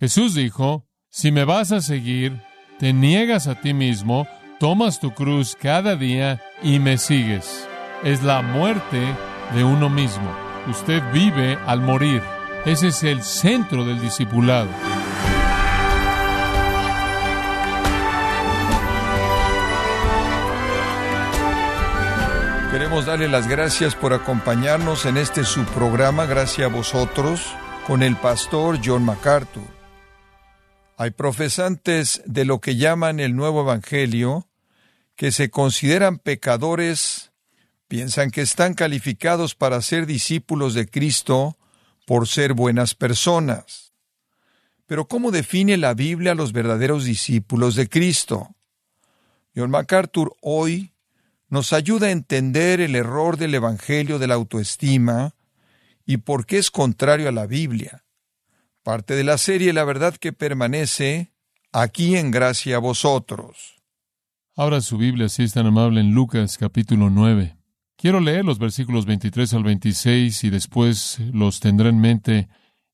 Jesús dijo, si me vas a seguir, te niegas a ti mismo, tomas tu cruz cada día y me sigues. Es la muerte de uno mismo. Usted vive al morir. Ese es el centro del discipulado. Queremos darle las gracias por acompañarnos en este subprograma, gracias a vosotros, con el pastor John MacArthur. Hay profesantes de lo que llaman el nuevo Evangelio que se consideran pecadores, piensan que están calificados para ser discípulos de Cristo por ser buenas personas. Pero ¿cómo define la Biblia a los verdaderos discípulos de Cristo? John MacArthur hoy nos ayuda a entender el error del Evangelio de la autoestima y por qué es contrario a la Biblia. Parte de la serie La verdad que permanece, aquí en gracia a vosotros. Ahora su Biblia, si es tan amable, en Lucas capítulo 9. Quiero leer los versículos 23 al 26 y después los tendré en mente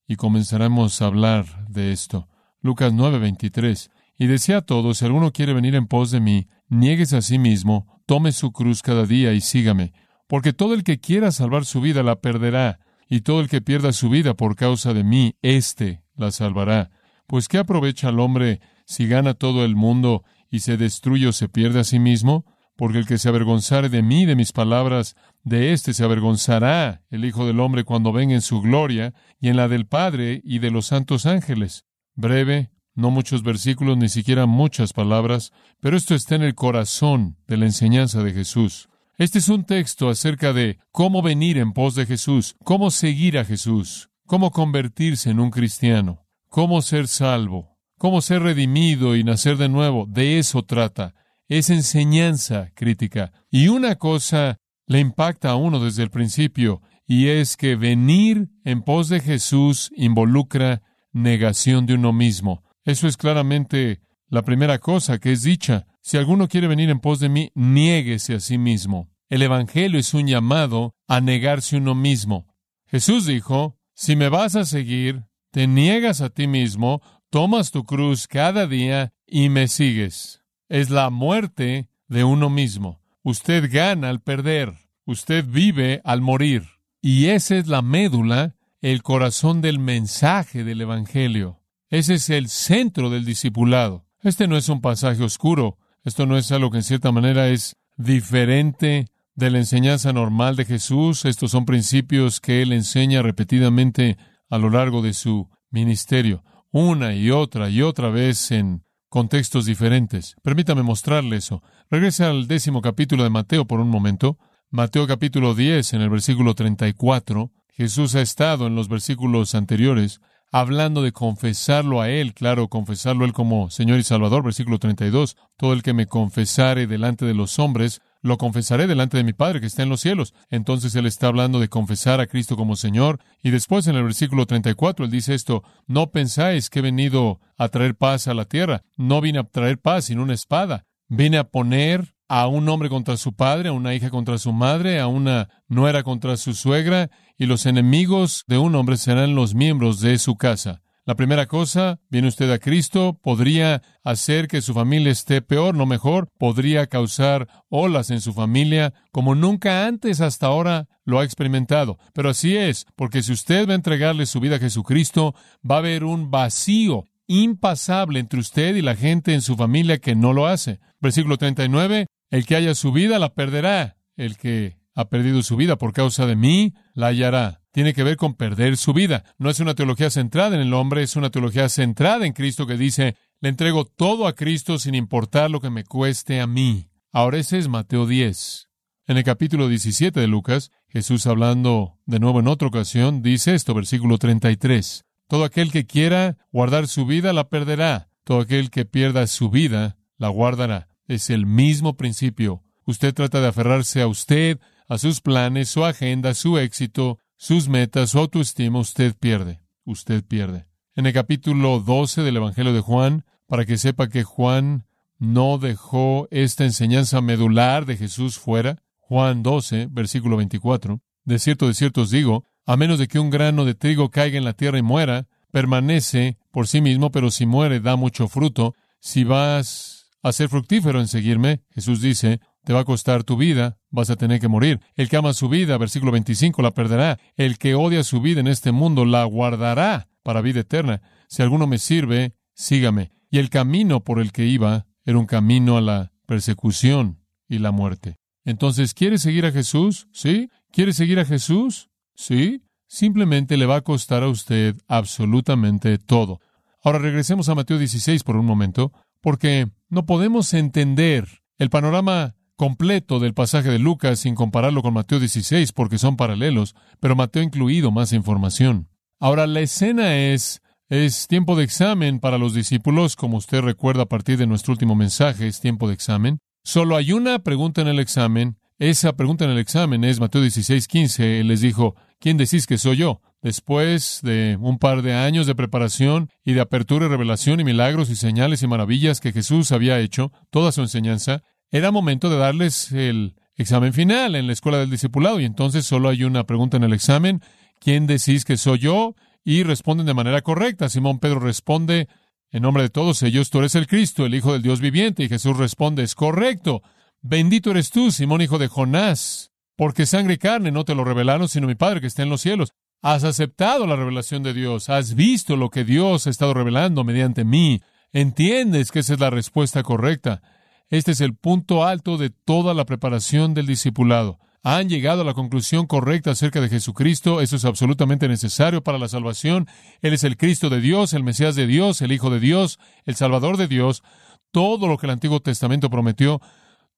y comenzaremos a hablar de esto. Lucas 9, 23. Y decía a todos, si alguno quiere venir en pos de mí, nieguese a sí mismo, tome su cruz cada día y sígame, porque todo el que quiera salvar su vida la perderá, y todo el que pierda su vida por causa de mí, éste la salvará. Pues ¿qué aprovecha al hombre si gana todo el mundo y se destruye o se pierde a sí mismo? Porque el que se avergonzare de mí, de mis palabras, de éste se avergonzará el Hijo del Hombre cuando venga en su gloria y en la del Padre y de los santos ángeles. Breve, no muchos versículos, ni siquiera muchas palabras, pero esto está en el corazón de la enseñanza de Jesús. Este es un texto acerca de cómo venir en pos de Jesús, cómo seguir a Jesús, cómo convertirse en un cristiano, cómo ser salvo, cómo ser redimido y nacer de nuevo. De eso trata. Es enseñanza crítica. Y una cosa le impacta a uno desde el principio, y es que venir en pos de Jesús involucra negación de uno mismo. Eso es claramente la primera cosa que es dicha. Si alguno quiere venir en pos de mí, niéguese a sí mismo. El Evangelio es un llamado a negarse uno mismo. Jesús dijo, si me vas a seguir, te niegas a ti mismo, tomas tu cruz cada día y me sigues. Es la muerte de uno mismo. Usted gana al perder. Usted vive al morir. Y esa es la médula, el corazón del mensaje del Evangelio. Ese es el centro del discipulado. Este no es un pasaje oscuro. Esto no es algo que en cierta manera es diferente de la enseñanza normal de Jesús. Estos son principios que Él enseña repetidamente a lo largo de su ministerio, una y otra y otra vez en contextos diferentes. Permítame mostrarle eso. Regrese al décimo capítulo de Mateo por un momento. Mateo capítulo 10, en el versículo 34. Jesús ha estado en los versículos anteriores hablando de confesarlo a Él, claro, confesarlo a Él como Señor y Salvador, versículo 32, todo el que me confesare delante de los hombres, lo confesaré delante de mi Padre que está en los cielos. Entonces Él está hablando de confesar a Cristo como Señor. Y después en el versículo 34 Él dice esto, no pensáis que he venido a traer paz a la tierra, no vine a traer paz sino una espada, vine a poner a un hombre contra su padre, a una hija contra su madre, a una nuera contra su suegra, y los enemigos de un hombre serán los miembros de su casa. La primera cosa, viene usted a Cristo, podría hacer que su familia esté peor, no mejor, podría causar olas en su familia como nunca antes hasta ahora lo ha experimentado. Pero así es, porque si usted va a entregarle su vida a Jesucristo, va a haber un vacío impasable entre usted y la gente en su familia que no lo hace. Versículo 39, el que haya su vida la perderá. El que ha perdido su vida por causa de mí, la hallará. Tiene que ver con perder su vida. No es una teología centrada en el hombre, es una teología centrada en Cristo que dice, le entrego todo a Cristo sin importar lo que me cueste a mí. Ahora ese es Mateo 10. En el capítulo 17 de Lucas, Jesús hablando de nuevo en otra ocasión, dice esto, versículo 33. Todo aquel que quiera guardar su vida la perderá. Todo aquel que pierda su vida la guardará. Es el mismo principio. Usted trata de aferrarse a usted, a sus planes, su agenda, su éxito, sus metas, su autoestima. Usted pierde. Usted pierde. En el capítulo 12 del Evangelio de Juan, para que sepa que Juan no dejó esta enseñanza medular de Jesús fuera, Juan 12, versículo 24, de cierto, de cierto os digo, a menos de que un grano de trigo caiga en la tierra y muera, permanece por sí mismo, pero si muere da mucho fruto. Si vas a ser fructífero en seguirme, Jesús dice, te va a costar tu vida, vas a tener que morir. El que ama su vida, versículo 25, la perderá. El que odia su vida en este mundo la guardará para vida eterna. Si alguno me sirve, sígame. Y el camino por el que iba era un camino a la persecución y la muerte. Entonces, ¿quiere seguir a Jesús? ¿Sí? ¿Quiere seguir a Jesús? ¿Sí? Simplemente le va a costar a usted absolutamente todo. Ahora regresemos a Mateo 16 por un momento, porque no podemos entender el panorama completo del pasaje de Lucas sin compararlo con Mateo 16 porque son paralelos, pero Mateo ha incluido más información. Ahora la escena es es tiempo de examen para los discípulos, como usted recuerda a partir de nuestro último mensaje, es tiempo de examen. Solo hay una pregunta en el examen. Esa pregunta en el examen es Mateo 16, 15. Él les dijo, ¿quién decís que soy yo? Después de un par de años de preparación y de apertura y revelación y milagros y señales y maravillas que Jesús había hecho, toda su enseñanza, era momento de darles el examen final en la escuela del discipulado. Y entonces solo hay una pregunta en el examen. ¿Quién decís que soy yo? Y responden de manera correcta. Simón Pedro responde, en nombre de todos ellos, tú eres el Cristo, el Hijo del Dios viviente. Y Jesús responde, es correcto. Bendito eres tú, Simón, hijo de Jonás, porque sangre y carne no te lo revelaron, sino mi Padre que está en los cielos. Has aceptado la revelación de Dios, has visto lo que Dios ha estado revelando mediante mí. Entiendes que esa es la respuesta correcta. Este es el punto alto de toda la preparación del discipulado. Han llegado a la conclusión correcta acerca de Jesucristo. Eso es absolutamente necesario para la salvación. Él es el Cristo de Dios, el Mesías de Dios, el Hijo de Dios, el Salvador de Dios. Todo lo que el Antiguo Testamento prometió,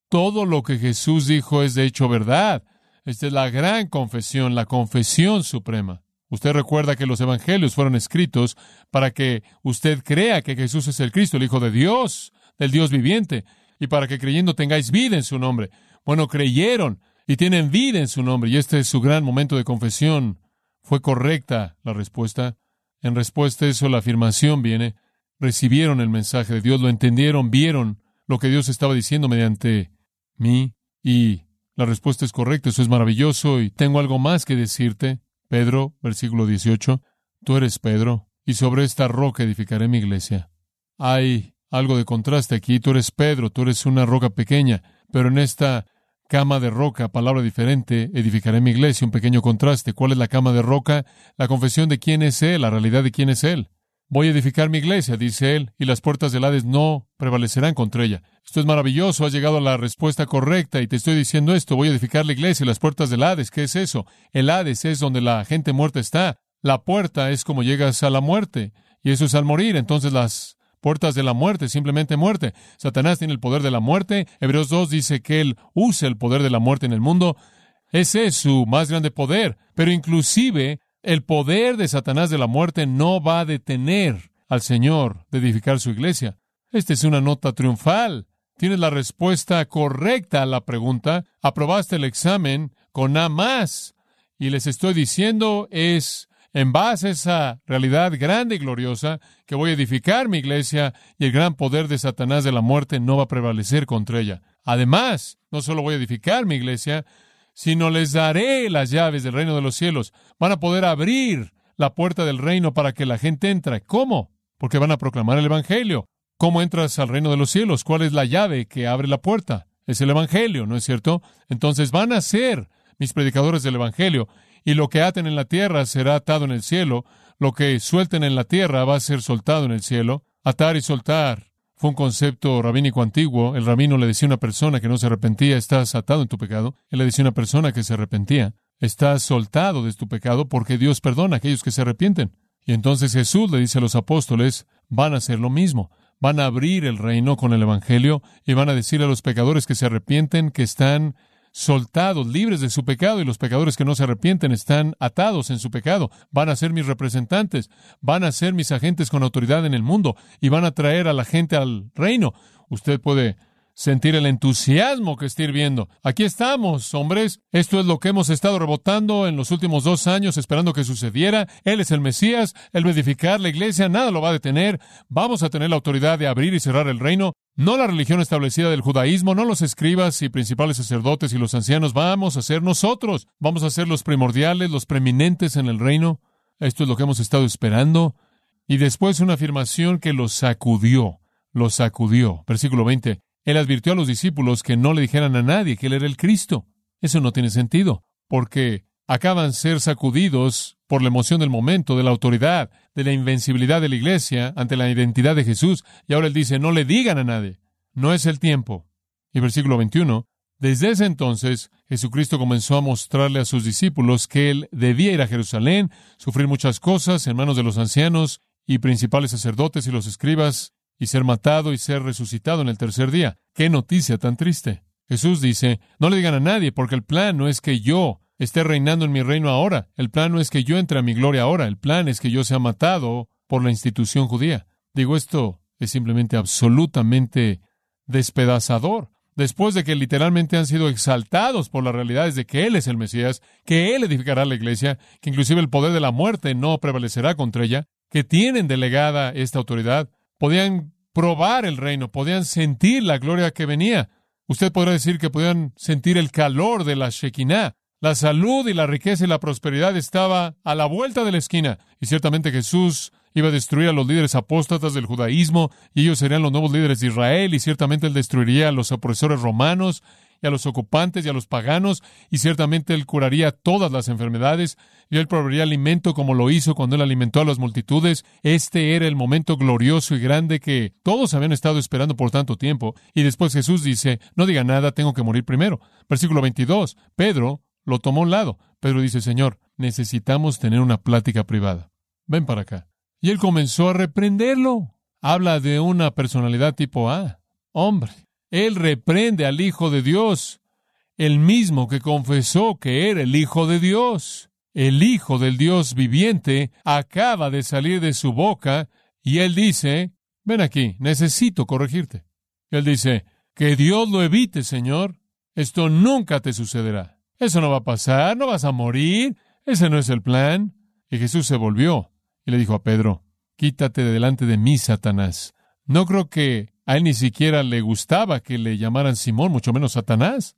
todo lo que Jesús dijo es de hecho verdad. Esta es la gran confesión, la confesión suprema. Usted recuerda que los evangelios fueron escritos para que usted crea que Jesús es el Cristo, el Hijo de Dios, del Dios viviente y para que creyendo tengáis vida en su nombre. Bueno, creyeron y tienen vida en su nombre, y este es su gran momento de confesión. ¿Fue correcta la respuesta? En respuesta a eso, la afirmación viene. Recibieron el mensaje de Dios, lo entendieron, vieron lo que Dios estaba diciendo mediante mí, y la respuesta es correcta, eso es maravilloso, y tengo algo más que decirte. Pedro, versículo 18, tú eres Pedro, y sobre esta roca edificaré mi iglesia. Hay algo de contraste aquí. Tú eres Pedro, tú eres una roca pequeña, pero en esta cama de roca, palabra diferente, edificaré mi iglesia, un pequeño contraste. ¿Cuál es la cama de roca? La confesión de quién es Él, la realidad de quién es Él. Voy a edificar mi iglesia, dice Él, y las puertas del Hades no prevalecerán contra ella. Esto es maravilloso, has llegado a la respuesta correcta y te estoy diciendo esto, voy a edificar la iglesia y las puertas del Hades. ¿Qué es eso? El Hades es donde la gente muerta está. La puerta es como llegas a la muerte, y eso es al morir. Entonces las puertas de la muerte, simplemente muerte. Satanás tiene el poder de la muerte. Hebreos 2 dice que él usa el poder de la muerte en el mundo. Ese es su más grande poder. Pero inclusive el poder de Satanás de la muerte no va a detener al Señor de edificar su iglesia. Esta es una nota triunfal. Tienes la respuesta correcta a la pregunta. Aprobaste el examen con A más. Y les estoy diciendo es en base a esa realidad grande y gloriosa, que voy a edificar mi iglesia y el gran poder de Satanás de la muerte no va a prevalecer contra ella. Además, no solo voy a edificar mi iglesia, sino les daré las llaves del reino de los cielos. Van a poder abrir la puerta del reino para que la gente entre. ¿Cómo? Porque van a proclamar el Evangelio. ¿Cómo entras al reino de los cielos? ¿Cuál es la llave que abre la puerta? Es el Evangelio, ¿no es cierto? Entonces van a ser mis predicadores del Evangelio y lo que aten en la tierra será atado en el cielo, lo que suelten en la tierra va a ser soltado en el cielo. Atar y soltar fue un concepto rabínico antiguo. El rabino le decía a una persona que no se arrepentía, estás atado en tu pecado. Él le decía a una persona que se arrepentía, estás soltado de tu pecado porque Dios perdona a aquellos que se arrepienten. Y entonces Jesús le dice a los apóstoles, van a hacer lo mismo. Van a abrir el reino con el Evangelio y van a decir a los pecadores que se arrepienten que están soltados, libres de su pecado, y los pecadores que no se arrepienten están atados en su pecado. Van a ser mis representantes, van a ser mis agentes con autoridad en el mundo, y van a traer a la gente al reino. Usted puede sentir el entusiasmo que está hirviendo. Aquí estamos, hombres. Esto es lo que hemos estado rebotando en los últimos dos años, esperando que sucediera. Él es el Mesías, Él va a edificar la iglesia, nada lo va a detener. Vamos a tener la autoridad de abrir y cerrar el reino. No la religión establecida del judaísmo, no los escribas y principales sacerdotes y los ancianos, vamos a ser nosotros. Vamos a ser los primordiales, los preeminentes en el reino. Esto es lo que hemos estado esperando. Y después una afirmación que los sacudió, los sacudió. Versículo 20. Él advirtió a los discípulos que no le dijeran a nadie que él era el Cristo. Eso no tiene sentido, porque acaban de ser sacudidos por la emoción del momento, de la autoridad, de la invencibilidad de la iglesia ante la identidad de Jesús. Y ahora él dice, no le digan a nadie. No es el tiempo. Y versículo 21. Desde ese entonces, Jesucristo comenzó a mostrarle a sus discípulos que él debía ir a Jerusalén, sufrir muchas cosas en manos de los ancianos y principales sacerdotes y los escribas, y ser matado y ser resucitado en el tercer día. ¡Qué noticia tan triste! Jesús dice, no le digan a nadie, porque el plan no es que yo esté reinando en mi reino ahora, el plan no es que yo entre a mi gloria ahora, el plan es que yo sea matado por la institución judía. Digo, esto es simplemente absolutamente despedazador después de que literalmente han sido exaltados por las realidades de que Él es el Mesías, que Él edificará la iglesia, que inclusive el poder de la muerte no prevalecerá contra ella, que tienen delegada esta autoridad, podían probar el reino, podían sentir la gloria que venía. Usted podrá decir que podían sentir el calor de la Shekinah. La salud y la riqueza y la prosperidad estaba a la vuelta de la esquina. Y ciertamente Jesús iba a destruir a los líderes apóstatas del judaísmo y ellos serían los nuevos líderes de Israel y ciertamente él destruiría a los opresores romanos y a los ocupantes y a los paganos y ciertamente él curaría todas las enfermedades y él proveería alimento como lo hizo cuando él alimentó a las multitudes. Este era el momento glorioso y grande que todos habían estado esperando por tanto tiempo y después Jesús dice, no diga nada, tengo que morir primero. Versículo 22, Pedro lo tomó a un lado. Pedro dice, Señor, necesitamos tener una plática privada. Ven para acá. Y él comenzó a reprenderlo. Habla de una personalidad tipo A. Hombre, él reprende al Hijo de Dios, el mismo que confesó que era el Hijo de Dios. El Hijo del Dios viviente acaba de salir de su boca y él dice, ven aquí, necesito corregirte. Él dice, que Dios lo evite, Señor. Esto nunca te sucederá. Eso no va a pasar, no vas a morir. Ese no es el plan. Y Jesús se volvió y le dijo a Pedro, quítate de delante de mí, Satanás. No creo que a él ni siquiera le gustaba que le llamaran Simón, mucho menos Satanás.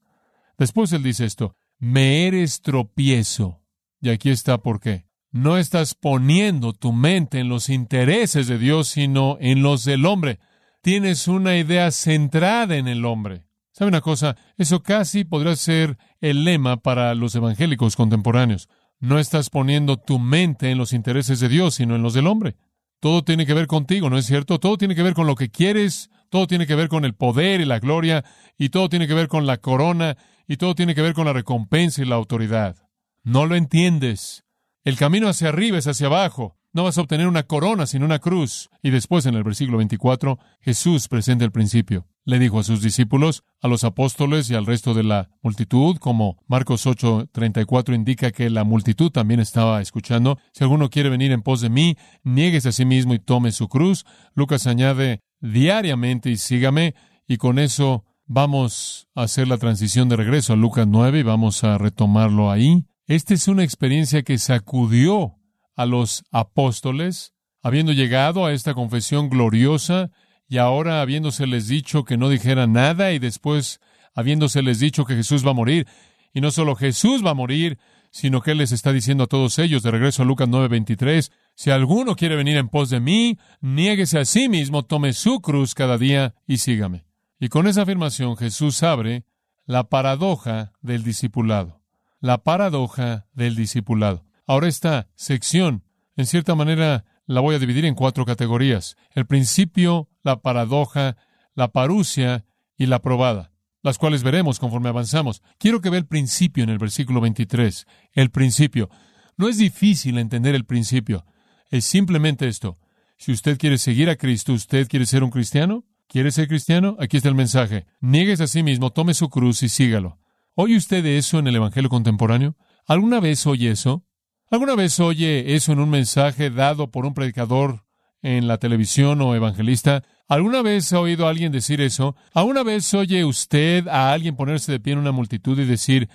Después él dice esto, me eres tropiezo. Y aquí está por qué. No estás poniendo tu mente en los intereses de Dios, sino en los del hombre. Tienes una idea centrada en el hombre. ¿Sabe una cosa? Eso casi podría ser el lema para los evangélicos contemporáneos. No estás poniendo tu mente en los intereses de Dios, sino en los del hombre. Todo tiene que ver contigo, ¿no es cierto? Todo tiene que ver con lo que quieres, todo tiene que ver con el poder y la gloria, y todo tiene que ver con la corona, y todo tiene que ver con la recompensa y la autoridad. No lo entiendes. El camino hacia arriba es hacia abajo. No vas a obtener una corona sino una cruz. Y después, en el versículo 24, Jesús presenta el principio le dijo a sus discípulos, a los apóstoles y al resto de la multitud, como Marcos 8:34 indica que la multitud también estaba escuchando, si alguno quiere venir en pos de mí, nieguese a sí mismo y tome su cruz. Lucas añade diariamente y sígame, y con eso vamos a hacer la transición de regreso a Lucas 9 y vamos a retomarlo ahí. Esta es una experiencia que sacudió a los apóstoles, habiendo llegado a esta confesión gloriosa y ahora habiéndoseles dicho que no dijeran nada y después habiéndoseles dicho que Jesús va a morir, y no solo Jesús va a morir, sino que Él les está diciendo a todos ellos, de regreso a Lucas 9:23, si alguno quiere venir en pos de mí, niéguese a sí mismo, tome su cruz cada día y sígame. Y con esa afirmación Jesús abre la paradoja del discipulado. La paradoja del discipulado. Ahora esta sección, en cierta manera, la voy a dividir en cuatro categorías. El principio, la paradoja, la parucia y la probada, las cuales veremos conforme avanzamos. Quiero que vea el principio en el versículo 23. El principio. No es difícil entender el principio. Es simplemente esto. Si usted quiere seguir a Cristo, ¿usted quiere ser un cristiano? ¿Quiere ser cristiano? Aquí está el mensaje. Niegues a sí mismo, tome su cruz y sígalo. ¿Oye usted eso en el Evangelio contemporáneo? ¿Alguna vez oye eso? ¿Alguna vez oye eso en un mensaje dado por un predicador en la televisión o evangelista? ¿Alguna vez ha oído a alguien decir eso? ¿Alguna vez oye usted a alguien ponerse de pie en una multitud y decir,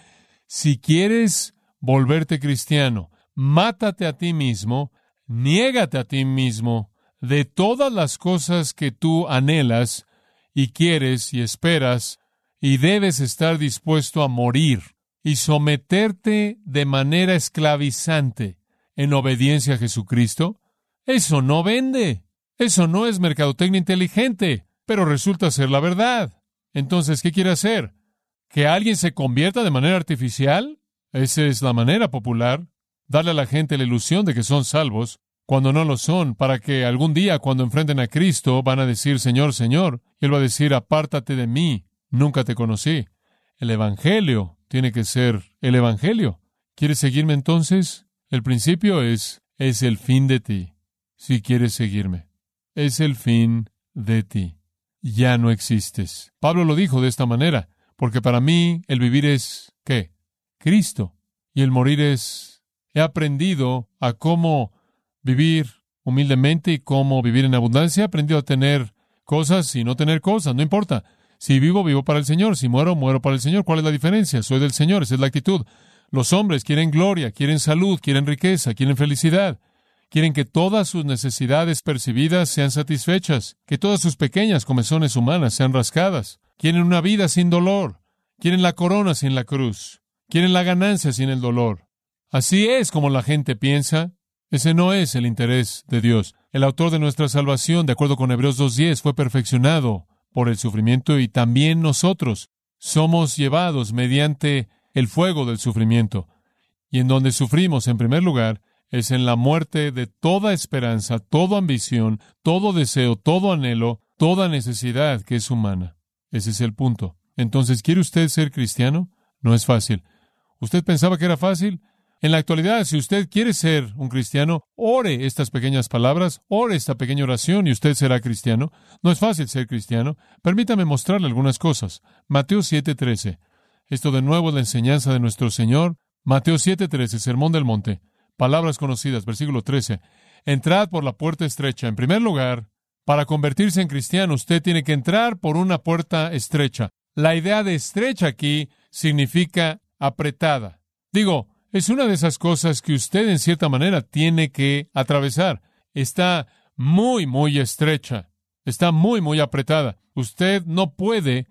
si quieres volverte cristiano, mátate a ti mismo, niégate a ti mismo de todas las cosas que tú anhelas y quieres y esperas, y debes estar dispuesto a morir y someterte de manera esclavizante en obediencia a Jesucristo? Eso no vende. Eso no es mercadotecnia inteligente, pero resulta ser la verdad. Entonces, ¿qué quiere hacer? ¿Que alguien se convierta de manera artificial? Esa es la manera popular. Darle a la gente la ilusión de que son salvos cuando no lo son, para que algún día cuando enfrenten a Cristo van a decir, Señor, Señor, y Él va a decir, apártate de mí, nunca te conocí. El Evangelio tiene que ser el Evangelio. ¿Quieres seguirme entonces? El principio es, es el fin de ti. Si quieres seguirme, es el fin de ti. Ya no existes. Pablo lo dijo de esta manera, porque para mí el vivir es, ¿qué? Cristo. Y el morir es, he aprendido a cómo vivir humildemente y cómo vivir en abundancia. He aprendido a tener cosas y no tener cosas, no importa. Si vivo, vivo para el Señor. Si muero, muero para el Señor. ¿Cuál es la diferencia? Soy del Señor, esa es la actitud. Los hombres quieren gloria, quieren salud, quieren riqueza, quieren felicidad. Quieren que todas sus necesidades percibidas sean satisfechas, que todas sus pequeñas comezones humanas sean rascadas. Quieren una vida sin dolor. Quieren la corona sin la cruz. Quieren la ganancia sin el dolor. Así es como la gente piensa. Ese no es el interés de Dios. El autor de nuestra salvación, de acuerdo con Hebreos 2.10, fue perfeccionado por el sufrimiento y también nosotros somos llevados mediante el fuego del sufrimiento. Y en donde sufrimos, en primer lugar, es en la muerte de toda esperanza, toda ambición, todo deseo, todo anhelo, toda necesidad que es humana. Ese es el punto. Entonces, ¿quiere usted ser cristiano? No es fácil. ¿Usted pensaba que era fácil? En la actualidad, si usted quiere ser un cristiano, ore estas pequeñas palabras, ore esta pequeña oración y usted será cristiano. No es fácil ser cristiano. Permítame mostrarle algunas cosas. Mateo 7:13. Esto de nuevo es la enseñanza de nuestro Señor. Mateo 7:13, Sermón del Monte. Palabras conocidas, versículo 13. Entrad por la puerta estrecha. En primer lugar, para convertirse en cristiano, usted tiene que entrar por una puerta estrecha. La idea de estrecha aquí significa apretada. Digo, es una de esas cosas que usted en cierta manera tiene que atravesar. Está muy, muy estrecha. Está muy, muy apretada. Usted no puede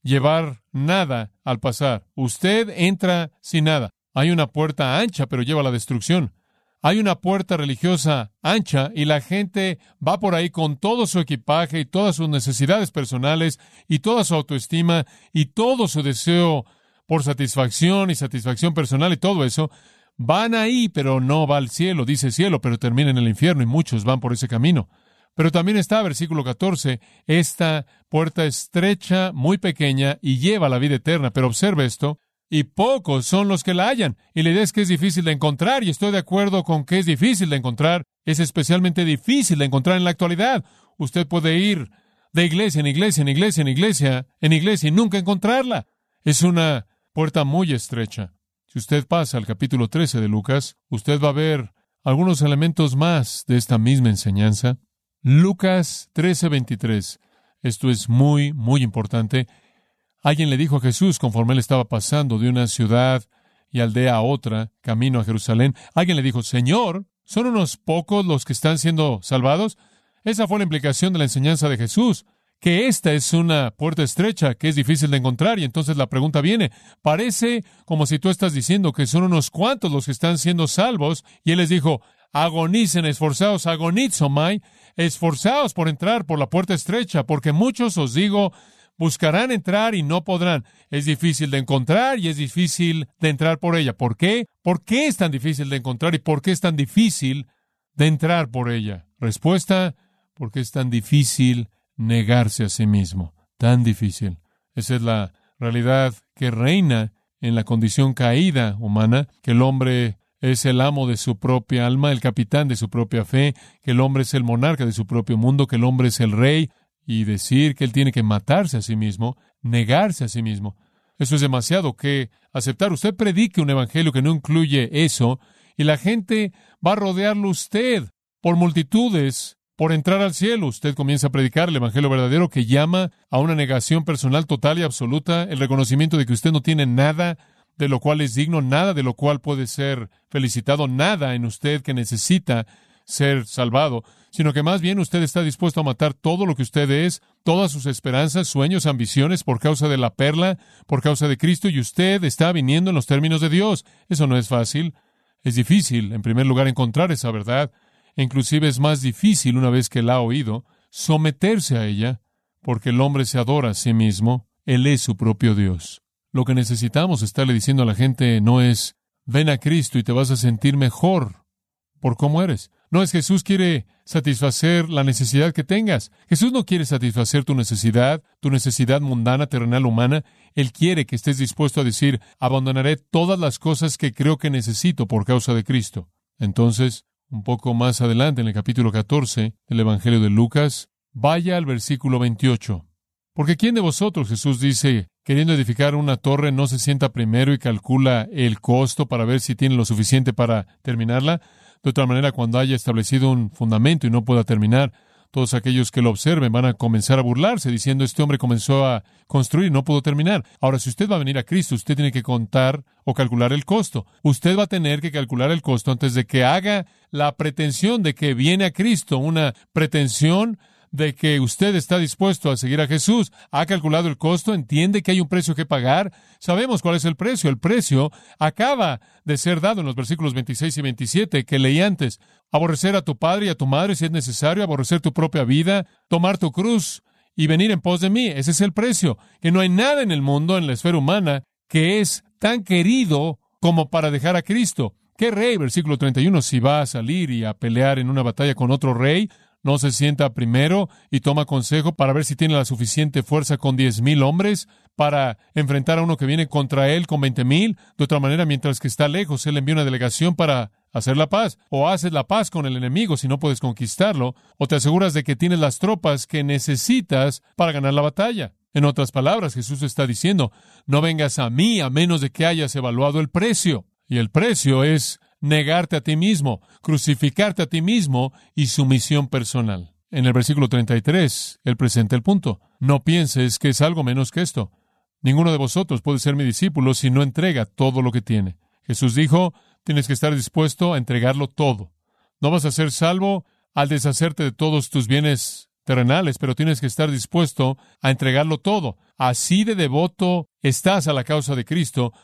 llevar nada al pasar. Usted entra sin nada. Hay una puerta ancha, pero lleva a la destrucción. Hay una puerta religiosa ancha y la gente va por ahí con todo su equipaje y todas sus necesidades personales y toda su autoestima y todo su deseo por satisfacción y satisfacción personal y todo eso, van ahí, pero no va al cielo, dice cielo, pero termina en el infierno y muchos van por ese camino. Pero también está, versículo 14, esta puerta estrecha, muy pequeña y lleva a la vida eterna. Pero observe esto, y pocos son los que la hallan. Y la idea es que es difícil de encontrar, y estoy de acuerdo con que es difícil de encontrar. Es especialmente difícil de encontrar en la actualidad. Usted puede ir de iglesia en iglesia, en iglesia, en iglesia, en iglesia y nunca encontrarla. Es una puerta muy estrecha. Si usted pasa al capítulo 13 de Lucas, usted va a ver algunos elementos más de esta misma enseñanza. Lucas 13:23. Esto es muy, muy importante. Alguien le dijo a Jesús conforme él estaba pasando de una ciudad y aldea a otra, camino a Jerusalén. Alguien le dijo, Señor, ¿son unos pocos los que están siendo salvados? Esa fue la implicación de la enseñanza de Jesús que esta es una puerta estrecha que es difícil de encontrar. Y entonces la pregunta viene, parece como si tú estás diciendo que son unos cuantos los que están siendo salvos. Y él les dijo, agonicen, esforzados, agonizomai, esforzados por entrar por la puerta estrecha, porque muchos os digo, buscarán entrar y no podrán. Es difícil de encontrar y es difícil de entrar por ella. ¿Por qué? ¿Por qué es tan difícil de encontrar y por qué es tan difícil de entrar por ella? Respuesta, porque es tan difícil negarse a sí mismo. Tan difícil. Esa es la realidad que reina en la condición caída humana, que el hombre es el amo de su propia alma, el capitán de su propia fe, que el hombre es el monarca de su propio mundo, que el hombre es el rey, y decir que él tiene que matarse a sí mismo, negarse a sí mismo. Eso es demasiado que aceptar. Usted predique un evangelio que no incluye eso, y la gente va a rodearlo usted por multitudes por entrar al cielo. Usted comienza a predicar el Evangelio verdadero que llama a una negación personal total y absoluta, el reconocimiento de que usted no tiene nada de lo cual es digno, nada de lo cual puede ser felicitado, nada en usted que necesita ser salvado, sino que más bien usted está dispuesto a matar todo lo que usted es, todas sus esperanzas, sueños, ambiciones por causa de la perla, por causa de Cristo, y usted está viniendo en los términos de Dios. Eso no es fácil. Es difícil, en primer lugar, encontrar esa verdad inclusive es más difícil una vez que la ha oído someterse a ella, porque el hombre se adora a sí mismo, él es su propio Dios. Lo que necesitamos estarle diciendo a la gente no es ven a Cristo y te vas a sentir mejor por cómo eres. No es Jesús quiere satisfacer la necesidad que tengas. Jesús no quiere satisfacer tu necesidad, tu necesidad mundana, terrenal, humana. Él quiere que estés dispuesto a decir, abandonaré todas las cosas que creo que necesito por causa de Cristo. Entonces, un poco más adelante, en el capítulo 14 del Evangelio de Lucas, vaya al versículo 28. Porque ¿quién de vosotros, Jesús dice, queriendo edificar una torre, no se sienta primero y calcula el costo para ver si tiene lo suficiente para terminarla? De otra manera, cuando haya establecido un fundamento y no pueda terminar, todos aquellos que lo observen van a comenzar a burlarse, diciendo, este hombre comenzó a construir no pudo terminar. Ahora, si usted va a venir a Cristo, usted tiene que contar o calcular el costo. Usted va a tener que calcular el costo antes de que haga la pretensión de que viene a Cristo, una pretensión de que usted está dispuesto a seguir a Jesús, ha calculado el costo, entiende que hay un precio que pagar, sabemos cuál es el precio. El precio acaba de ser dado en los versículos 26 y 27 que leí antes. Aborrecer a tu padre y a tu madre si es necesario, aborrecer tu propia vida, tomar tu cruz y venir en pos de mí. Ese es el precio. Que no hay nada en el mundo, en la esfera humana, que es tan querido como para dejar a Cristo. ¿Qué rey, versículo 31, si va a salir y a pelear en una batalla con otro rey, no se sienta primero y toma consejo para ver si tiene la suficiente fuerza con diez mil hombres para enfrentar a uno que viene contra él con veinte mil. De otra manera, mientras que está lejos, él envía una delegación para hacer la paz. O haces la paz con el enemigo si no puedes conquistarlo, o te aseguras de que tienes las tropas que necesitas para ganar la batalla. En otras palabras, Jesús está diciendo, no vengas a mí a menos de que hayas evaluado el precio. Y el precio es negarte a ti mismo, crucificarte a ti mismo y su misión personal. En el versículo 33, él presenta el punto. No pienses que es algo menos que esto. Ninguno de vosotros puede ser mi discípulo si no entrega todo lo que tiene. Jesús dijo, tienes que estar dispuesto a entregarlo todo. No vas a ser salvo al deshacerte de todos tus bienes terrenales, pero tienes que estar dispuesto a entregarlo todo. Así de devoto estás a la causa de Cristo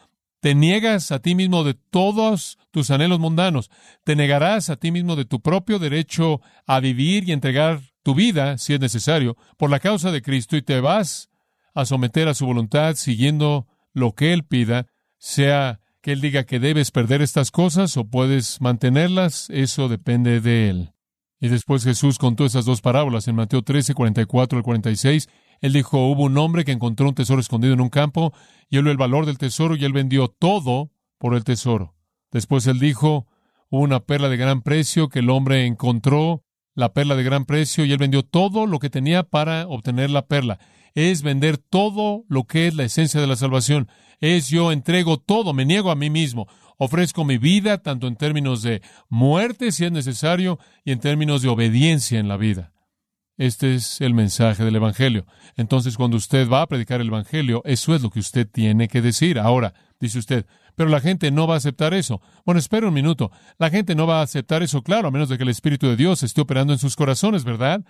te niegas a ti mismo de todos tus anhelos mundanos. Te negarás a ti mismo de tu propio derecho a vivir y entregar tu vida, si es necesario, por la causa de Cristo y te vas a someter a su voluntad siguiendo lo que Él pida, sea que Él diga que debes perder estas cosas o puedes mantenerlas, eso depende de Él. Y después Jesús contó esas dos parábolas en Mateo 13, 44 al 46, él dijo, hubo un hombre que encontró un tesoro escondido en un campo, y él vio el valor del tesoro y él vendió todo por el tesoro. Después él dijo, hubo una perla de gran precio que el hombre encontró, la perla de gran precio, y él vendió todo lo que tenía para obtener la perla. Es vender todo lo que es la esencia de la salvación. Es yo entrego todo, me niego a mí mismo. Ofrezco mi vida, tanto en términos de muerte, si es necesario, y en términos de obediencia en la vida. Este es el mensaje del Evangelio. Entonces, cuando usted va a predicar el Evangelio, eso es lo que usted tiene que decir. Ahora, dice usted, pero la gente no va a aceptar eso. Bueno, espera un minuto. La gente no va a aceptar eso, claro, a menos de que el Espíritu de Dios esté operando en sus corazones, ¿verdad?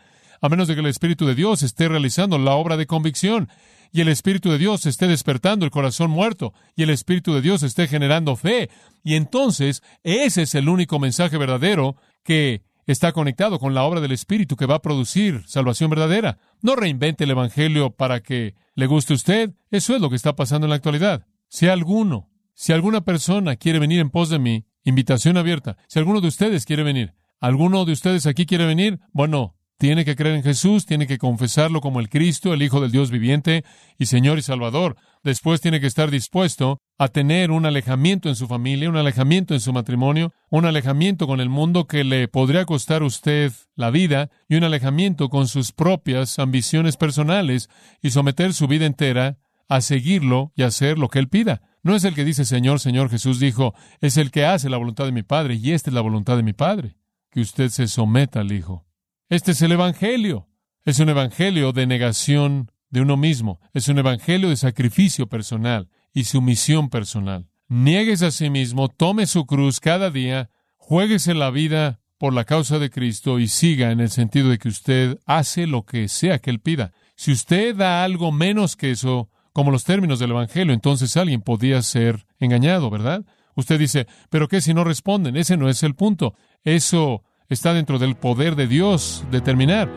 A menos de que el Espíritu de Dios esté realizando la obra de convicción y el Espíritu de Dios esté despertando el corazón muerto y el Espíritu de Dios esté generando fe. Y entonces, ese es el único mensaje verdadero que está conectado con la obra del Espíritu que va a producir salvación verdadera. No reinvente el Evangelio para que le guste a usted. Eso es lo que está pasando en la actualidad. Si alguno, si alguna persona quiere venir en pos de mí, invitación abierta. Si alguno de ustedes quiere venir, ¿alguno de ustedes aquí quiere venir? Bueno, tiene que creer en Jesús, tiene que confesarlo como el Cristo, el Hijo del Dios viviente y Señor y Salvador. Después tiene que estar dispuesto a tener un alejamiento en su familia, un alejamiento en su matrimonio, un alejamiento con el mundo que le podría costar a usted la vida y un alejamiento con sus propias ambiciones personales y someter su vida entera a seguirlo y hacer lo que él pida. No es el que dice Señor, Señor, Jesús dijo, es el que hace la voluntad de mi Padre y esta es la voluntad de mi Padre, que usted se someta al Hijo. Este es el Evangelio. Es un Evangelio de negación de uno mismo. Es un Evangelio de sacrificio personal y sumisión personal. Niegues a sí mismo, tome su cruz cada día, juéguese la vida por la causa de Cristo y siga en el sentido de que usted hace lo que sea que Él pida. Si usted da algo menos que eso, como los términos del Evangelio, entonces alguien podía ser engañado, ¿verdad? Usted dice, pero ¿qué si no responden? Ese no es el punto. Eso Está dentro del poder de Dios determinar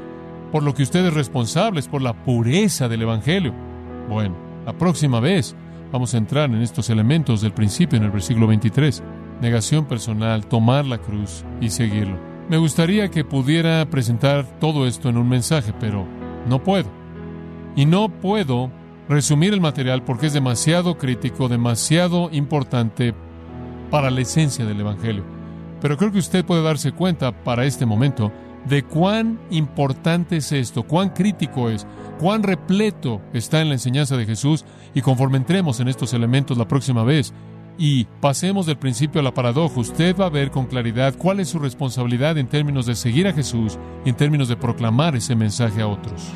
por lo que usted es responsable, es por la pureza del Evangelio. Bueno, la próxima vez vamos a entrar en estos elementos del principio en el versículo 23. Negación personal, tomar la cruz y seguirlo. Me gustaría que pudiera presentar todo esto en un mensaje, pero no puedo. Y no puedo resumir el material porque es demasiado crítico, demasiado importante para la esencia del Evangelio. Pero creo que usted puede darse cuenta para este momento de cuán importante es esto, cuán crítico es, cuán repleto está en la enseñanza de Jesús y conforme entremos en estos elementos la próxima vez y pasemos del principio a la paradoja, usted va a ver con claridad cuál es su responsabilidad en términos de seguir a Jesús y en términos de proclamar ese mensaje a otros.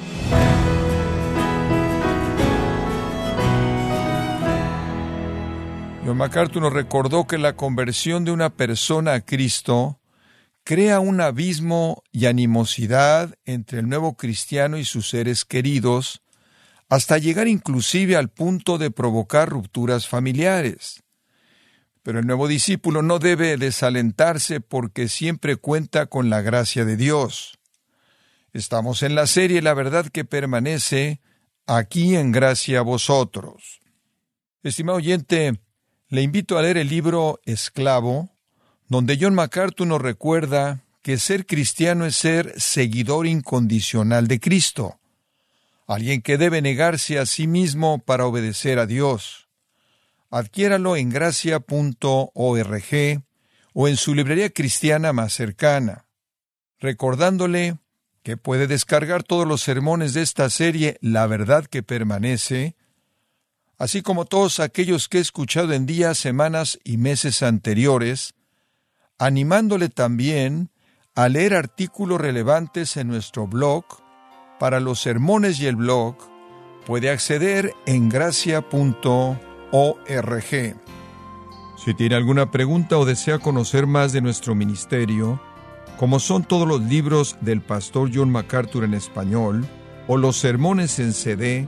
John MacArthur nos recordó que la conversión de una persona a Cristo crea un abismo y animosidad entre el nuevo cristiano y sus seres queridos, hasta llegar inclusive al punto de provocar rupturas familiares. Pero el nuevo discípulo no debe desalentarse porque siempre cuenta con la gracia de Dios. Estamos en la serie La verdad que permanece aquí en gracia a vosotros. Estimado oyente, le invito a leer el libro Esclavo, donde John MacArthur nos recuerda que ser cristiano es ser seguidor incondicional de Cristo, alguien que debe negarse a sí mismo para obedecer a Dios. Adquiéralo en gracia.org o en su librería cristiana más cercana, recordándole que puede descargar todos los sermones de esta serie La verdad que permanece, así como todos aquellos que he escuchado en días, semanas y meses anteriores, animándole también a leer artículos relevantes en nuestro blog. Para los sermones y el blog, puede acceder en gracia.org org. Si tiene alguna pregunta o desea conocer más de nuestro ministerio, como son todos los libros del pastor John MacArthur en español, o los sermones en CD,